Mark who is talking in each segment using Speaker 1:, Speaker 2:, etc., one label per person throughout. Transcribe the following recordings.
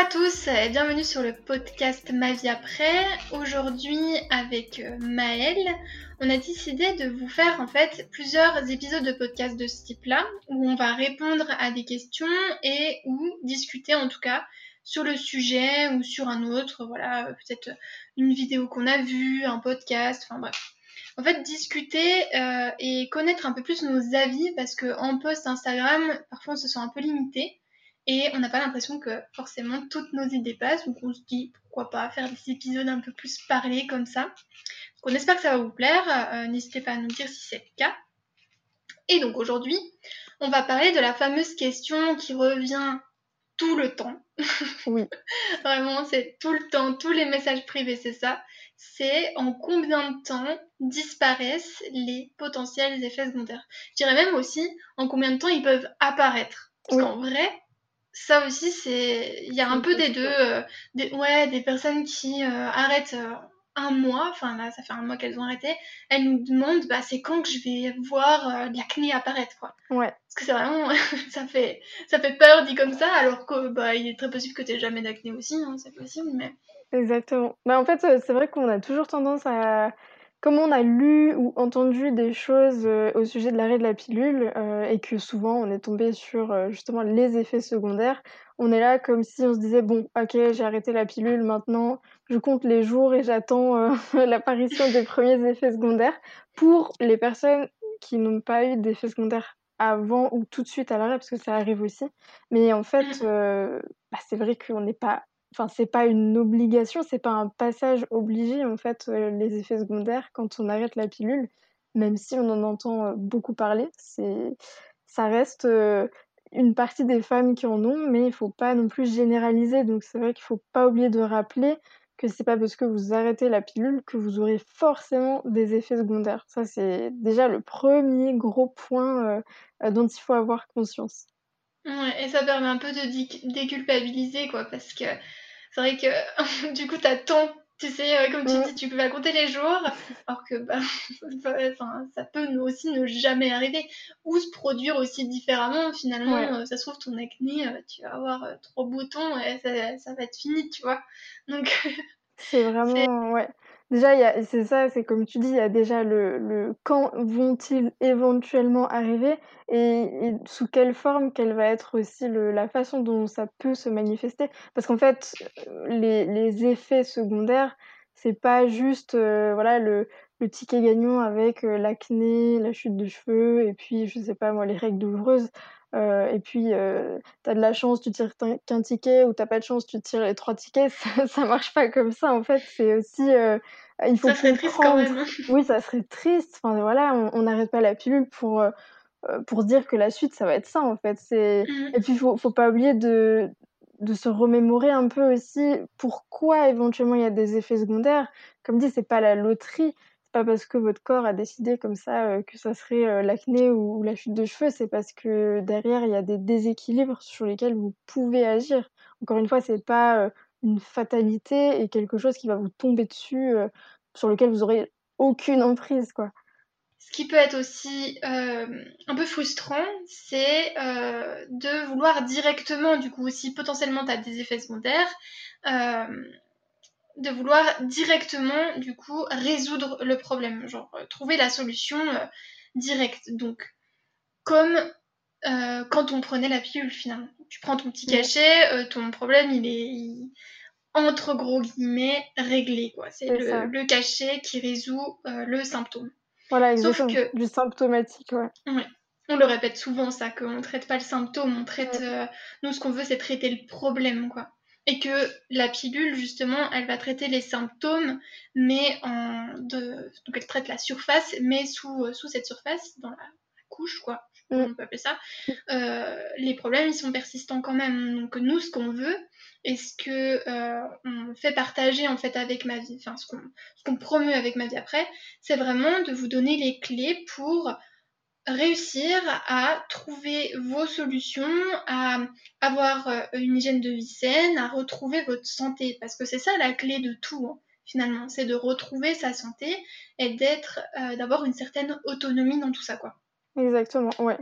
Speaker 1: à tous et bienvenue sur le podcast Ma vie après. Aujourd'hui avec euh, Maëlle, on a décidé de vous faire en fait plusieurs épisodes de podcast de ce type-là où on va répondre à des questions et ou discuter en tout cas sur le sujet ou sur un autre, voilà, peut-être une vidéo qu'on a vue, un podcast, enfin bref. En fait, discuter euh, et connaître un peu plus nos avis parce qu'en post Instagram, parfois on se sent un peu limité et on n'a pas l'impression que forcément toutes nos idées passent, donc on se dit pourquoi pas faire des épisodes un peu plus parlés comme ça. Donc on espère que ça va vous plaire, euh, n'hésitez pas à nous dire si c'est le cas. Et donc aujourd'hui, on va parler de la fameuse question qui revient tout le temps.
Speaker 2: Oui.
Speaker 1: Vraiment, c'est tout le temps, tous les messages privés, c'est ça. C'est en combien de temps disparaissent les potentiels effets secondaires. Je dirais même aussi en combien de temps ils peuvent apparaître. Parce qu'en vrai, ça aussi, c'est. Il y a un peu des deux. euh, des... Ouais, des personnes qui euh, arrêtent euh, un mois, enfin là, ça fait un mois qu'elles ont arrêté. Elles nous demandent, bah, c'est quand que je vais voir de l'acné apparaître, quoi.
Speaker 2: Ouais.
Speaker 1: Parce que c'est vraiment. ça, fait... ça fait peur dit comme ça, alors que, bah, il est très possible que tu jamais d'acné aussi, hein, c'est possible, mais.
Speaker 2: Exactement. Bah, en fait, c'est vrai qu'on a toujours tendance à, comme on a lu ou entendu des choses euh, au sujet de l'arrêt de la pilule euh, et que souvent on est tombé sur euh, justement les effets secondaires, on est là comme si on se disait bon, ok, j'ai arrêté la pilule, maintenant je compte les jours et j'attends euh, l'apparition des premiers effets secondaires. Pour les personnes qui n'ont pas eu d'effets secondaires avant ou tout de suite à l'arrêt, parce que ça arrive aussi. Mais en fait, euh, bah, c'est vrai qu'on n'est pas Enfin, c'est pas une obligation, c'est pas un passage obligé en fait, euh, les effets secondaires quand on arrête la pilule, même si on en entend euh, beaucoup parler, c'est ça reste euh, une partie des femmes qui en ont, mais il faut pas non plus généraliser. Donc c'est vrai qu'il faut pas oublier de rappeler que c'est pas parce que vous arrêtez la pilule que vous aurez forcément des effets secondaires. Ça, c'est déjà le premier gros point dont il faut avoir conscience.
Speaker 1: Ouais, et ça permet un peu de dé- déculpabiliser, quoi, parce que c'est vrai que du coup, t'as tant, tu sais, euh, comme tu
Speaker 2: Mm.
Speaker 1: dis, tu peux compter les jours, alors que bah, enfin, ça peut nous aussi ne jamais arriver, ou se produire aussi différemment, finalement,
Speaker 2: Ouais.
Speaker 1: euh, ça se trouve, ton acné, euh, tu vas avoir trois boutons et ça, ça va être fini, tu vois. Donc,
Speaker 2: C'est vraiment, ouais. Déjà, c'est ça, c'est comme tu dis, il y a déjà le, quand vont-ils éventuellement arriver et, sous quelle forme, quelle va être aussi le, la façon dont ça peut se manifester. Parce qu'en fait, les, les effets secondaires, c'est pas juste euh, voilà, le, le ticket gagnant avec euh, l'acné, la chute de cheveux et puis, je sais pas moi, les règles douloureuses. Euh, et puis, euh, t'as de la chance, tu tires qu'un ticket, ou t'as pas de chance, tu tires les trois tickets. Ça, ça marche pas comme ça, en fait. C'est aussi, euh, il faut
Speaker 1: ça serait triste quand même. hein.
Speaker 2: Oui, ça serait triste. Enfin, voilà, on n'arrête pas la pilule pour, euh, pour se dire que la suite, ça va être ça, en fait. C'est...
Speaker 1: Mhm.
Speaker 2: Et puis, faut, faut pas oublier de, de se remémorer un peu aussi pourquoi éventuellement il y a des effets secondaires. Comme dit, c'est pas la loterie. Pas parce que votre corps a décidé comme ça euh, que ça serait euh, l'acné ou, la chute de cheveux, c'est parce que derrière il y a des déséquilibres sur lesquels vous pouvez agir. Encore une fois, c'est pas euh, une fatalité et quelque chose qui va vous tomber dessus, sur lequel vous aurez aucune emprise, quoi.
Speaker 1: Ce qui peut être aussi un peu frustrant, c'est de vouloir directement, du coup, si potentiellement tu as des effets secondaires, de vouloir directement, du coup, résoudre le problème, genre euh, trouver la solution euh, directe. Donc, comme euh, quand on prenait la pilule finalement. Tu prends ton petit cachet, ton problème il est il- entre gros guillemets réglé quoi. C'est le, cachet qui résout le symptôme.
Speaker 2: Voilà,
Speaker 1: Sauf que
Speaker 2: Du symptomatique, ouais.
Speaker 1: Ouais. On le répète souvent ça, qu'on ne traite pas le symptôme, on traite...
Speaker 2: Ouais.
Speaker 1: nous, ce qu'on veut, c'est traiter le problème, quoi. Et que la pilule, justement, elle va traiter les symptômes, mais en... De... Donc elle traite la surface, mais sous, euh, sous cette surface, dans la, la couche, quoi,
Speaker 2: Mm.
Speaker 1: on peut appeler ça, euh, les problèmes, ils sont persistants quand même. Donc nous, ce qu'on veut, et ce que euh, on fait partager, en fait, avec ma vie, enfin, ce qu'on ce qu'on promeut avec ma vie après, c'est vraiment de vous donner les clés pour réussir à trouver vos solutions, à avoir euh, une hygiène de vie saine, à retrouver votre santé. Parce que c'est ça la clé de tout, hein, finalement. C'est de retrouver sa santé et d'être, euh, d'avoir une certaine autonomie dans tout ça, quoi.
Speaker 2: Exactement, ouais.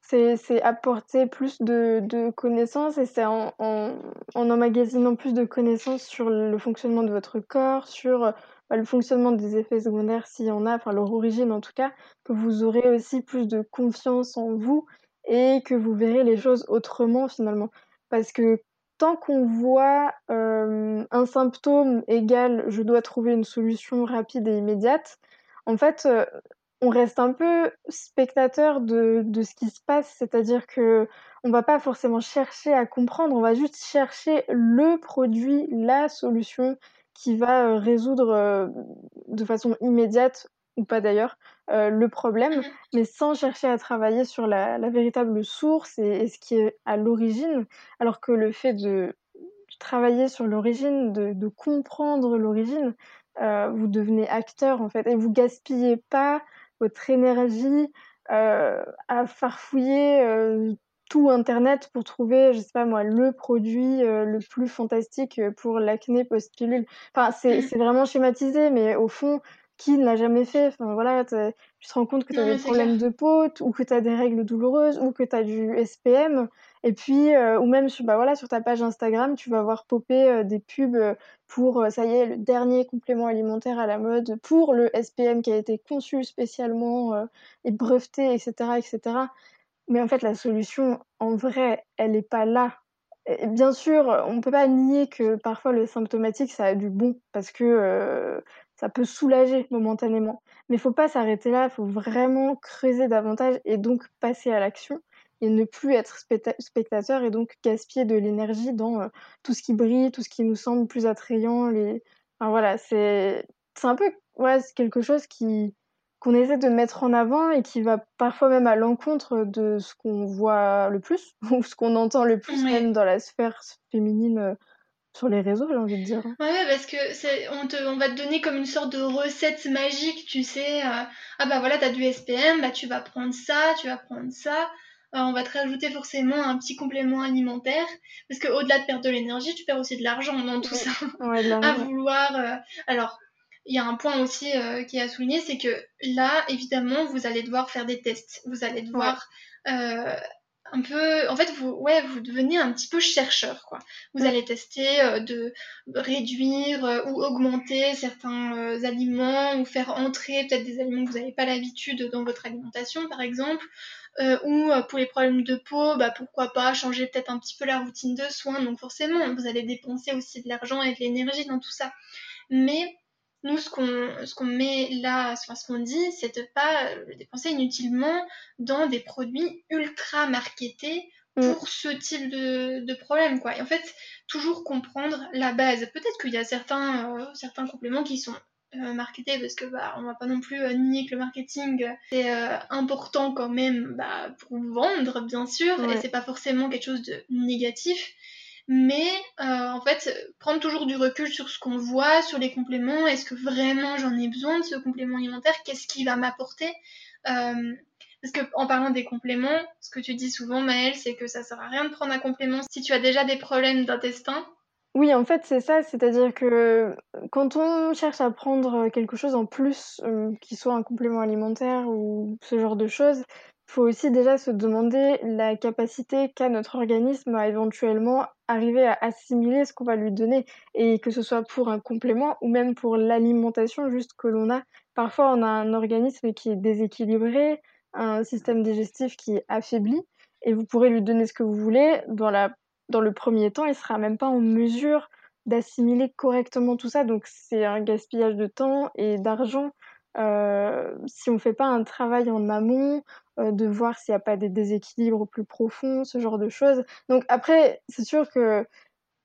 Speaker 2: C'est apporter plus de, de connaissances et c'est en, en, en, emmagasinant plus de connaissances sur le fonctionnement de votre corps, sur le fonctionnement des effets secondaires s'il y en a, enfin leur origine en tout cas, que vous aurez aussi plus de confiance en vous et que vous verrez les choses autrement finalement. Parce que tant qu'on voit euh, un symptôme égal je dois trouver une solution rapide et immédiate, en fait, euh, on reste un peu spectateur de, de ce qui se passe, c'est-à-dire que on va pas forcément chercher à comprendre, on va juste chercher le produit, la solution qui va euh, résoudre euh, de façon immédiate ou pas d'ailleurs euh, le problème, mmh mais sans chercher à travailler sur la, la véritable source et, et, ce qui est à l'origine, alors que le fait de travailler sur l'origine, de, de comprendre l'origine, euh, vous devenez acteur en fait et vous gaspillez pas votre énergie euh, à farfouiller tout internet pour trouver, je sais pas moi, le produit euh, le plus fantastique pour l'acné post-pilule. Enfin, c'est mmh. vraiment schématisé, mais au fond, qui ne l'a jamais fait? Enfin voilà, tu te rends compte que tu as des problèmes de peau, ou que tu as des règles douloureuses, ou que tu as du SPM. Et puis, euh, ou même sur, bah voilà, sur ta page Instagram, tu vas voir popper euh, des pubs euh, pour, ça y est, le dernier complément alimentaire à la mode, pour le SPM qui a été conçu spécialement et breveté, etc., etc. Mais en fait, la solution, en vrai, elle n'est pas là. Bien sûr, on ne peut pas nier que parfois le symptomatique, ça a du bon, parce que ça peut soulager momentanément. Mais il faut pas s'arrêter là, il faut vraiment creuser davantage et donc passer à l'action et ne plus être spectateur et donc gaspiller de l'énergie dans euh, tout ce qui brille, tout ce qui nous semble plus attrayant. Les... Enfin, voilà, c'est un peu ouais, quelque chose qui qu'on essaie de mettre en avant et qui va parfois même à l'encontre de ce qu'on voit le plus ou ce qu'on entend le plus même dans la sphère féminine euh, sur les réseaux, j'ai envie de dire.
Speaker 1: Ouais, parce que c'est, on, te, on va te donner comme une sorte de recette magique, tu sais. Euh, ah bah voilà, t'as du SPM, bah tu vas prendre ça, tu vas prendre ça. Euh, on va te rajouter forcément un petit complément alimentaire. Parce qu'au-delà de perdre de l'énergie, tu perds aussi de l'argent dans tout ça.
Speaker 2: Ouais,
Speaker 1: à vouloir. Euh, alors, il y a un point aussi qui est à souligner, c'est que là, évidemment, vous allez devoir faire des tests. Vous allez devoir un peu en fait vous ouais vous devenez un petit peu chercheur quoi. Vous allez tester euh, de réduire euh, ou augmenter certains euh, aliments ou faire entrer peut-être des aliments que vous n'avez pas l'habitude dans votre alimentation par exemple. Ou pour les problèmes de peau bah pourquoi pas changer peut-être un petit peu la routine de soins. Donc forcément vous allez dépenser aussi de l'argent et de l'énergie dans tout ça. Mais nous, ce qu'on ce qu'on met là, ce qu'on dit, c'est de pas le dépenser inutilement dans des produits ultra marketés mm. pour ce type de, de problème, quoi. Et en fait, toujours comprendre la base. Peut-être qu'il y a certains, euh, certains compléments qui sont euh, marketés parce que bah on va pas non plus euh, nier que le marketing c'est important quand même bah, pour vendre bien sûr et c'est pas forcément quelque chose de négatif mais euh, en fait prendre toujours du recul sur ce qu'on voit, sur les compléments, est-ce que vraiment j'en ai besoin de ce complément alimentaire, qu'est-ce qui va m'apporter euh, parce que en parlant des compléments, ce que tu dis souvent Maëlle, c'est que ça sert à rien de prendre un complément si tu as déjà des problèmes d'intestin.
Speaker 2: Oui, en fait, c'est ça, c'est-à-dire que quand on cherche à prendre quelque chose en plus, euh, qui soit un complément alimentaire ou ce genre de choses, faut aussi déjà se demander la capacité qu'a notre organisme à éventuellement arriver à assimiler ce qu'on va lui donner et que ce soit pour un complément ou même pour l'alimentation juste que l'on a. Parfois, on a un organisme qui est déséquilibré, un système digestif qui est affaibli et vous pourrez lui donner ce que vous voulez. Dans, la, dans le premier temps, il sera même pas en mesure d'assimiler correctement tout ça. Donc, c'est un gaspillage de temps et d'argent si on ne fait pas un travail en amont, euh, de voir s'il n'y a pas des déséquilibres plus profonds, ce genre de choses. Donc après, c'est sûr que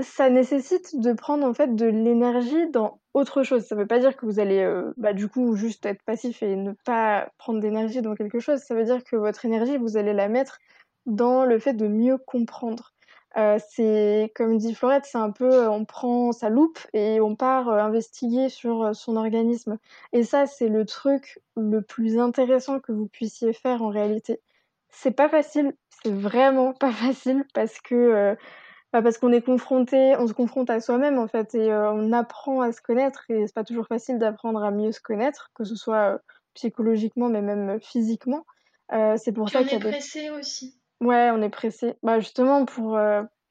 Speaker 2: ça nécessite de prendre en fait de l'énergie dans autre chose. Ça ne veut pas dire que vous allez euh, bah, du coup juste être passif et ne pas prendre d'énergie dans quelque chose. Ça veut dire que votre énergie, vous allez la mettre dans le fait de mieux comprendre. Euh, c'est comme dit Florette, c'est un peu euh, on prend sa loupe et on part euh, investiguer sur son organisme. Et ça, c'est le truc le plus intéressant que vous puissiez faire en réalité. C'est pas facile, c'est vraiment pas facile parce que bah, parce qu'on est confronté, on se confronte à soi-même en fait et on apprend à se connaître et c'est pas toujours facile d'apprendre à mieux se connaître, que ce soit psychologiquement mais même physiquement. c'est pour ça
Speaker 1: qu'il y a pressé aussi.
Speaker 2: Ouais, on est pressé. Bah, justement, pour,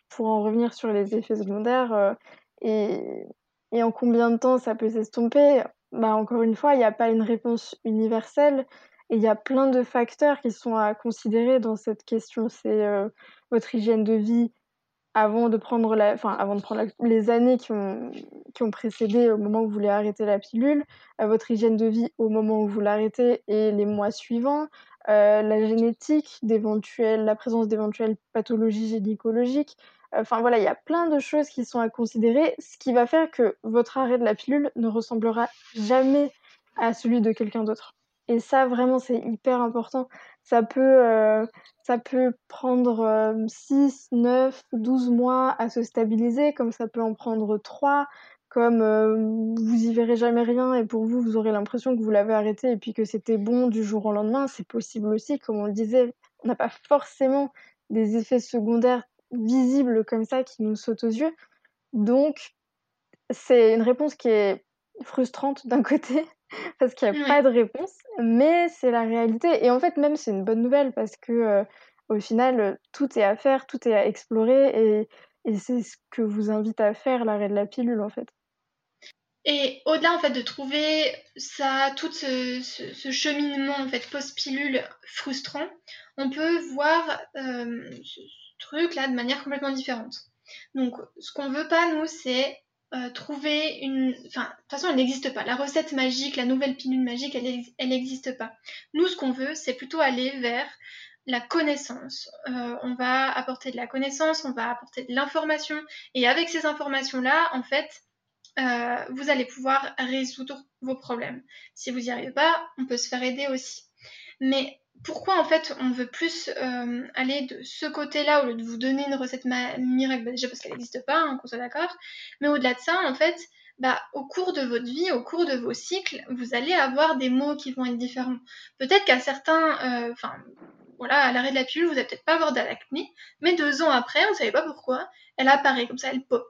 Speaker 2: pour en revenir sur les effets secondaires et, et en combien de temps ça peut s'estomper, bah, encore une fois, il n'y a pas une réponse universelle. Et il y a plein de facteurs qui sont à considérer dans cette question. C'est votre hygiène de vie avant de prendre la, enfin, avant de prendre les années qui ont, qui ont précédé au moment où vous voulez arrêter la pilule, votre hygiène de vie au moment où vous l'arrêtez et les mois suivants, la génétique la présence d'éventuelles pathologies gynécologiques. Enfin voilà, il y a plein de choses qui sont à considérer, ce qui va faire que votre arrêt de la pilule ne ressemblera jamais à celui de quelqu'un d'autre. Et ça, vraiment, c'est hyper important. Ça peut, euh, ça peut prendre 6, 9, 12 mois à se stabiliser, comme ça peut en prendre 3, comme euh, vous y verrez jamais rien et pour vous, vous aurez l'impression que vous l'avez arrêté et puis que c'était bon du jour au lendemain. C'est possible aussi, comme on le disait, on n'a pas forcément des effets secondaires visibles comme ça qui nous sautent aux yeux. Donc, c'est une réponse qui est frustrante d'un côté parce qu'il n'y a pas de réponse, mais c'est la réalité. Et en fait, même c'est une bonne nouvelle parce que euh, au final, tout est à faire, tout est à explorer et, et c'est ce que vous invite à faire l'arrêt de la pilule en fait.
Speaker 1: Et au-delà en fait de trouver ça, tout ce, cheminement en fait post-pilule frustrant, on peut voir euh, ce truc là de manière complètement différente. Donc, ce qu'on veut pas nous, c'est euh, trouver une... Enfin, de toute façon, elle n'existe pas. La recette magique, la nouvelle pilule magique, elle n'existe pas. Nous, ce qu'on veut, c'est plutôt aller vers la connaissance. Euh, on va apporter de la connaissance, on va apporter de l'information. Et avec ces informations-là, en fait, euh, vous allez pouvoir résoudre vos problèmes. Si vous n'y arrivez pas, on peut se faire aider aussi. Mais pourquoi en fait on veut plus euh, aller de ce côté-là au lieu de vous donner une recette miracle? Bah, Déjà parce qu'elle n'existe pas, hein, qu'on soit d'accord. Mais au-delà de ça, en fait, bah, au cours de votre vie, au cours de vos cycles, vous allez avoir des mots qui vont être différents. Peut-être qu'à certains, euh, enfin, voilà, à l'arrêt de la pilule, vous n'allez peut-être pas avoir d'acné, mais deux ans après, vous savez pas pourquoi, elle apparaît comme ça, elle pop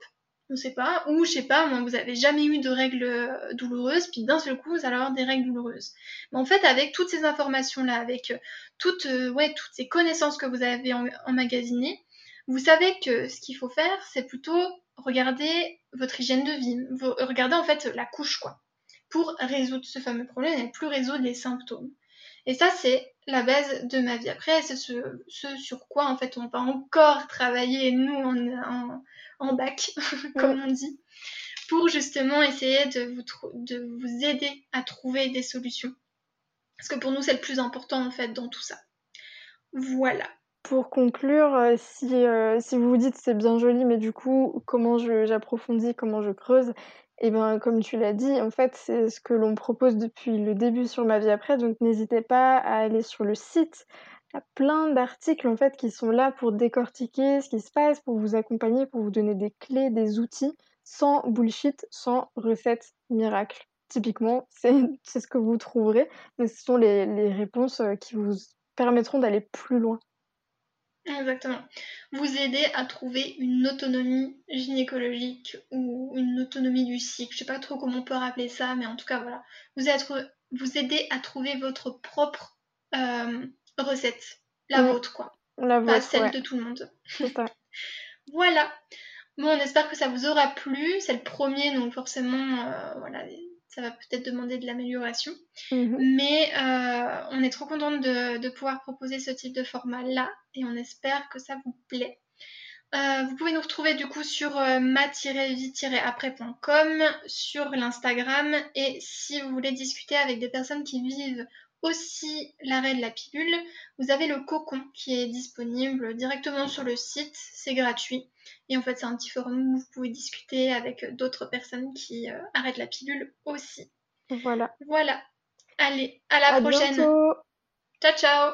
Speaker 1: on sait pas, ou je sais pas, moi vous avez jamais eu de règles euh, douloureuses, puis d'un seul coup vous allez avoir des règles douloureuses. Mais en fait, avec toutes ces informations-là, avec euh, toutes, euh, ouais, toutes ces connaissances que vous avez emmagasinées, vous savez que ce qu'il faut faire, c'est plutôt regarder votre hygiène de vie, regarder en fait la couche, quoi, pour résoudre ce fameux problème et plus résoudre les symptômes. Et ça, c'est la base de ma vie. Après, c'est ce, sur quoi en fait on va encore travailler, nous, en bac, comme on dit, pour justement essayer de vous, de vous aider à trouver des solutions. Parce que pour nous, c'est le plus important en fait dans tout ça. Voilà.
Speaker 2: Pour conclure, euh, si, euh, si vous vous dites c'est bien joli, mais du coup, comment j'approfondis, comment je creuse, et eh bien comme tu l'as dit, en fait, c'est ce que l'on propose depuis le début sur Ma vie après, donc n'hésitez pas à aller sur le site y a plein d'articles en fait qui sont là pour décortiquer ce qui se passe, pour vous accompagner, pour vous donner des clés, des outils, sans bullshit, sans recette miracle. Typiquement, c'est ce que vous trouverez, mais ce sont les, les réponses euh, qui vous permettront d'aller plus loin.
Speaker 1: Exactement. Vous aider à trouver une autonomie gynécologique ou une autonomie du cycle. Je sais pas trop comment on peut rappeler ça, mais en tout cas voilà. Vous aider à trouver votre propre euh, recette. La mm. vôtre, quoi.
Speaker 2: La
Speaker 1: vôtre, Pas celle de tout le monde. voilà. Bon, on espère que ça vous aura plu. C'est le premier, donc forcément, euh, voilà, ça va peut-être demander de l'amélioration. Mm-hmm. Mais euh, on est trop contente de, pouvoir proposer ce type de format-là et on espère que ça vous plaît. Euh, vous pouvez nous retrouver du coup sur ma-vie-après.com, sur l'Instagram et si vous voulez discuter avec des personnes qui vivent aussi l'arrêt de la pilule, vous avez le cocon qui est disponible directement sur le site, c'est gratuit. Et en fait, c'est un petit forum où vous pouvez discuter avec d'autres personnes qui euh, arrêtent la pilule aussi.
Speaker 2: Voilà.
Speaker 1: Voilà. Allez, à la prochaine. Ciao, ciao.